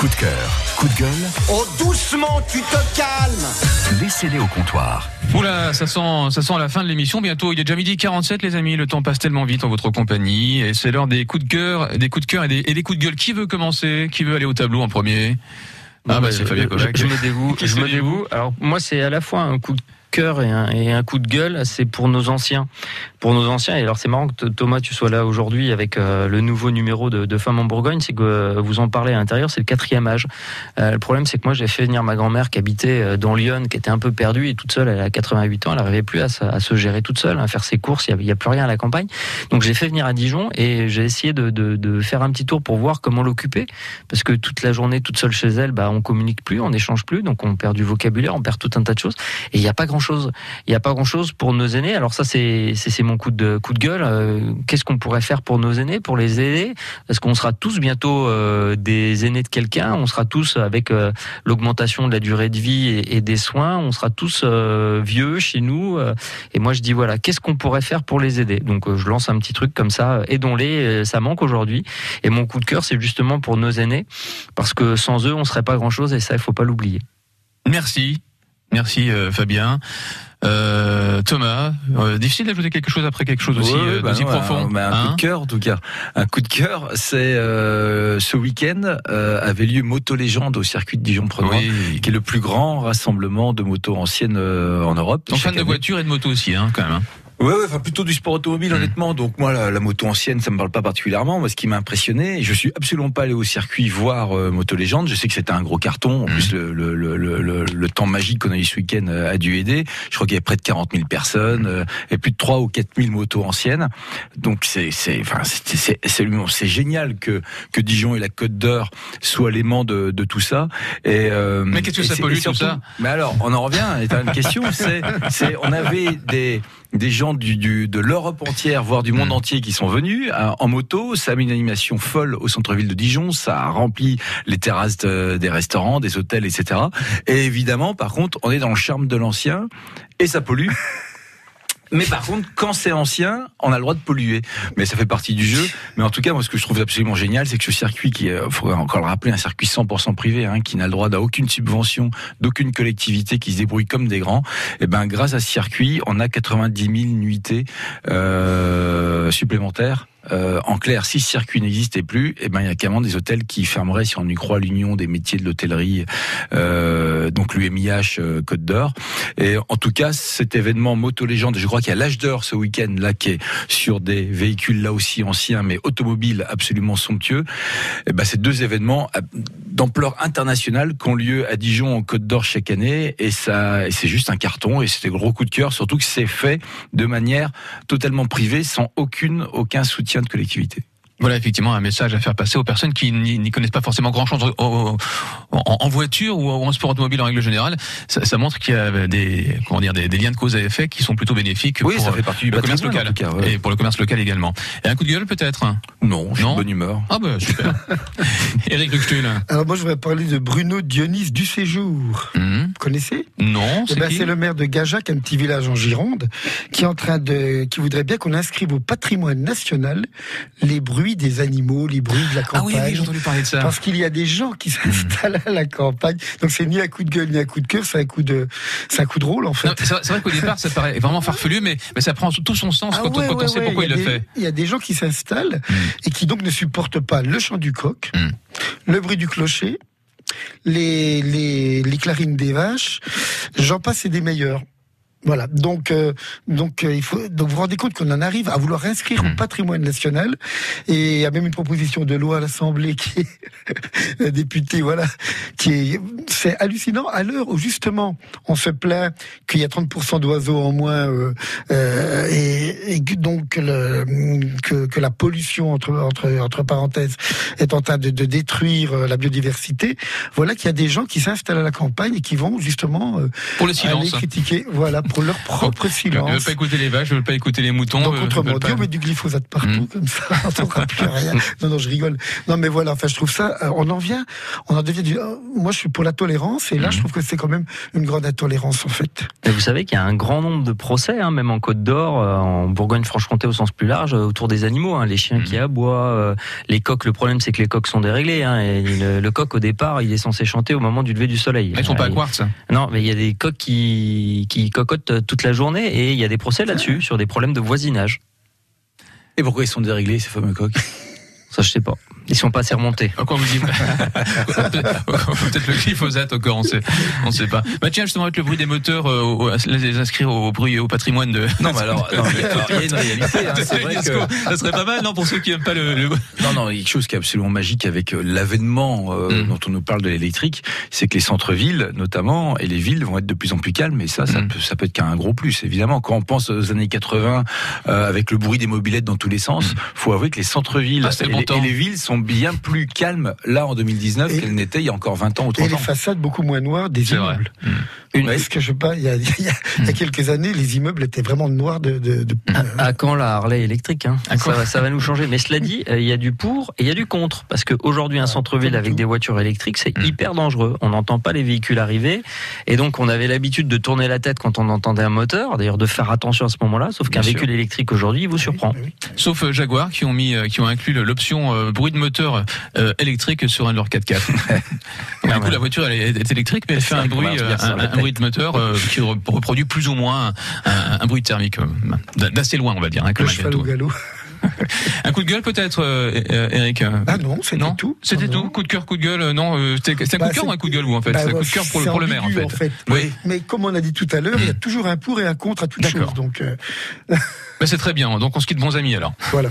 Coup de cœur, coup de gueule. Oh, doucement, tu te calmes Laissez-les au comptoir. Oula, ça sent, ça sent la fin de l'émission. Bientôt, il est déjà midi 47, les amis. Le temps passe tellement vite en votre compagnie. Et c'est l'heure des coups de cœur, des coups de cœur et des, et des coups de gueule. Qui veut commencer? Qui veut aller au tableau en premier? Ah, bah, c'est Fabien Kovac. Je, je me Je dévoue. Alors moi, c'est à la fois un coup de cœur et un, coup de gueule. C'est pour nos anciens, pour nos anciens. Et alors c'est marrant que Thomas, tu sois là aujourd'hui avec euh, le nouveau numéro de, Femmes en Bourgogne. C'est que euh, vous en parlez à l'intérieur. C'est le quatrième âge. Euh, le problème, c'est que moi, j'ai fait venir ma grand-mère qui habitait dans Lyon, qui était un peu perdue et toute seule. Elle a 88 ans. Elle n'arrivait plus à, se- gérer toute seule, à faire ses courses. Il n'y a, plus rien à la campagne. Donc j'ai fait venir à Dijon et j'ai essayé de faire un petit tour pour voir comment l'occuper parce que toute la journée toute seule chez elle, bah on communique plus, on n'échange plus, donc on perd du vocabulaire, on perd tout un tas de choses. Et il n'y a pas grand Il n'y a pas grand chose pour nos aînés. Alors ça c'est mon coup de gueule. Euh, Qu'est-ce qu'on pourrait faire pour nos aînés, pour les aider? Parce qu'on sera tous bientôt euh, des aînés de quelqu'un? On sera tous avec euh, l'augmentation de la durée de vie et, des soins. On sera tous vieux chez nous. et moi je dis voilà, qu'est-ce qu'on pourrait faire pour les aider? Donc je lance un petit truc comme ça. Aidons-les. Ça manque aujourd'hui. Et mon coup de cœur, c'est justement pour nos aînés, parce que sans eux, on serait pas grand-chose, et ça, il faut pas l'oublier. Merci. Merci, euh, Fabien. Euh, Thomas, euh, difficile d'ajouter quelque chose après quelque chose aussi Ouais, euh, bah d'aussi non, profond. un- bah, un hein coup de cœur, en tout cas. Un coup de cœur, c'est euh, ce week-end euh, avait lieu Moto Légende au circuit de Dijon-Prenois, oui. qui est le plus grand rassemblement de motos anciennes euh, en Europe. Donc fan de année. voiture et de moto aussi, hein, quand même. hein. Ouais, ouais, enfin plutôt du sport automobile, Mm. honnêtement. Donc moi, la, la moto ancienne, ça me parle pas particulièrement. Moi, ce qui m'a impressionné, je suis absolument pas allé au circuit voir euh, Moto Légende. Je sais que c'était un gros carton. En Mm. plus, le, le, le, le, temps magique qu'on a eu ce week-end euh, a dû aider. Je crois qu'il y avait près de 40 000 personnes euh, et plus de 3 ou 4 000 motos anciennes. Donc c'est, c'est, enfin, c'est, génial que que Dijon et la Côte d'Or soient l'aimant de, de tout ça. Et euh, Mais qu'est-ce que ça pollue, et tout surtout- ça Mais alors, on en revient. T'as une question. C'est, c'est, on avait des des gens du, du de l'Europe entière, voire du monde Mm. entier, qui sont venus euh, en moto. Ça a mis une animation folle au centre-ville de Dijon. Ça a rempli les terrasses de- des restaurants, des hôtels, etc. Et évidemment, par contre, on est dans le charme de l'ancien et ça pollue. Mais par contre, quand c'est ancien, on a le droit de polluer. Mais ça fait partie du jeu. Mais en tout cas, moi, ce que je trouve absolument génial, c'est que ce circuit, qui est, faut encore le rappeler, un circuit 100% privé, hein, qui n'a le droit d'aucune subvention, d'aucune collectivité, qui se débrouille comme des grands. Et ben, grâce à ce circuit, on a 90 000 nuitées euh, supplémentaires. Euh, en clair, si ce circuit n'existait plus, eh ben il y a carrément des hôtels qui fermeraient si on y croit l'Union des métiers de l'hôtellerie, euh, donc l'UMIH euh, Côte d'Or. Et en tout cas, cet événement moto légende, je crois qu'il y a l'âge d'or ce week-end là qui est sur des véhicules là aussi anciens mais automobiles absolument somptueux. Et ben ces deux événements d'ampleur internationale qui ont lieu à Dijon en Côte d'Or chaque année et ça c'est juste un carton et c'était gros coup de cœur surtout que c'est fait de manière totalement privée sans aucune aucun soutien de collectivité. Voilà effectivement un message à faire passer aux personnes qui n'y connaissent pas forcément grand chose en, voiture ou en sport automobile en règle générale. Ça, ça montre qu'il y a des comment dire des, des liens de cause à effet qui sont plutôt bénéfiques Oui, pour ça fait partie du le commerce local en tout cas, ouais. et pour le commerce local également. Et un coup de gueule peut-être? Non, je suis Non? de bonne humeur. Ah bah super. Eric Ruxtul. Alors moi je voudrais parler de Bruno Dionys du Séjour. Mhm. Vous connaissez? Non, Eh c'est ben, qui? c'est le maire de Gajac, un petit village en Gironde, qui est en train de, qui voudrait bien qu'on inscrive au patrimoine national les bruits des animaux, les bruits de la Ah oui, campagne. oui, j'ai entendu parler de ça. Parce qu'il y a des gens qui s'installent à la campagne. Donc c'est ni un coup de gueule ni un coup de cœur, c'est un coup de, c'est un coup de rôle en fait. C'est vrai, qu'au départ, ça paraît vraiment farfelu, mais, mais ça prend tout son sens Ah quand, ouais, on, quand ouais, on sait ouais, pourquoi il le des- fait. Il y a des gens qui s'installent Mm. et qui donc ne supportent pas le chant du coq, Mm. le bruit du clocher, les, les, les clarines des vaches, j'en passe et des meilleurs. Voilà, donc euh, donc euh, il faut donc vous vous rendez compte qu'on en arrive à vouloir inscrire Mm. au patrimoine national et il y a même une proposition de loi à l'Assemblée qui est un député voilà qui est c'est hallucinant à l'heure où justement on se plaint qu'il y a 30% d'oiseaux en moins euh, euh, et, et donc le, que, que la pollution entre entre entre parenthèses est en train de, de détruire euh, la biodiversité voilà qu'il y a des gens qui s'installent à la campagne et qui vont justement euh, Pour le aller silence. critiquer voilà pour leur propre Ils ne veulent silence pas écouter les vaches, ils ne veulent pas écouter les moutons. donc euh, autrement dit, pas- on met du glyphosate partout, Mm. comme ça, on n'entendra plus rien. Non, non, je rigole. Non, mais voilà, enfin, je trouve ça, euh, on en vient, on en devient du, euh, moi, je suis pour la tolérance. Et là, je trouve que c'est quand même une grande intolérance, en fait. Et vous savez qu'il y a un grand nombre de procès, hein, même en Côte d'Or, en Bourgogne-Franche-Comté au sens plus large, autour des animaux. hein, les chiens qui aboient, euh, les coqs. Le problème, c'est que les coqs sont déréglés. Hein, et le, le coq, au départ, il est censé chanter au moment du lever du soleil. Ils sont pas à quartz. Non, mais il y a des coqs qui, qui cocotent euh, toute la journée et il y a des procès là-dessus, sur des problèmes de voisinage. Et pourquoi ils sont déréglés, ces fameux coqs? Ça, je sais pas. Ils sont pas assez remontés. Encore vous dites peut-être le glyphosate encore, on sait, on sait pas. Bah tiens justement avec le bruit des moteurs, euh, les inscrire au bruit au patrimoine de. Non, mais alors, non, mais alors, il y a une réalité. hein, c'est vrai que... Ça serait pas mal non pour ceux qui aiment pas le. le- Non, non, il y a quelque chose qui est absolument magique avec euh, l'avènement euh, Mm. dont on nous parle de l'électrique, c'est que les centres-villes, notamment, et les villes vont être de plus en plus calmes. Et ça, ça, Mm. peut, ça peut être qu'un gros plus. Évidemment, quand on pense aux années 80, euh, avec le bruit des mobilettes dans tous les sens, faut avouer que les centres-villes Mm. Ah, et, les- et les villes sont bien plus calmes là en 2019 Et- qu'elles n'étaient il y a encore 20 ans ou Et 30 les ans. façades beaucoup moins noires des vrai. Une- Parce que je sais pas, il y a, il y a- il y a quelques années, les immeubles étaient vraiment noirs de. de, de- À quand la Harley électrique hein? À ça, va- ça va nous changer. Mais cela dit, euh, il y a du pour et il y a du contre. Parce qu'aujourd'hui, un centre-ville avec tout. des voitures électriques, c'est Mm. hyper dangereux. On n'entend pas les véhicules arriver. Et donc, on avait l'habitude de tourner la tête quand on entendait un moteur. D'ailleurs, de faire attention à ce moment-là. Sauf qu'un véhicule électrique aujourd'hui, il vous surprend. Oui, oui. Sauf euh, Jaguar qui ont mis, euh, qui ont inclus l'option euh, bruit de moteur euh, électrique sur un de leurs 4x4. Donc, du coup, ouais. la voiture elle est, est électrique, mais elle fait un bruit, euh, un, un tête. bruit de moteur euh, qui re- reproduit plus ou moins un, un- un bruit thermique euh, d'assez loin, on va dire, hein, quand Le au galop. Un coup de gueule peut-être, euh, Eric. euh, Ah non, c'était tout. C'était tout. Coup de cœur, coup de gueule. euh, Non, euh, c'était c'était un Bah, coup de cœur c'est- ou un coup de gueule vous en fait Bah, C'est un coup de cœur pour le, c'est pour le maire en ambigu, fait. Mais, mais comme on a dit tout à l'heure, il y a toujours un pour et un contre à toute chose. Donc euh, Bah, c'est très bien. Donc on se quitte bons amis alors. voilà.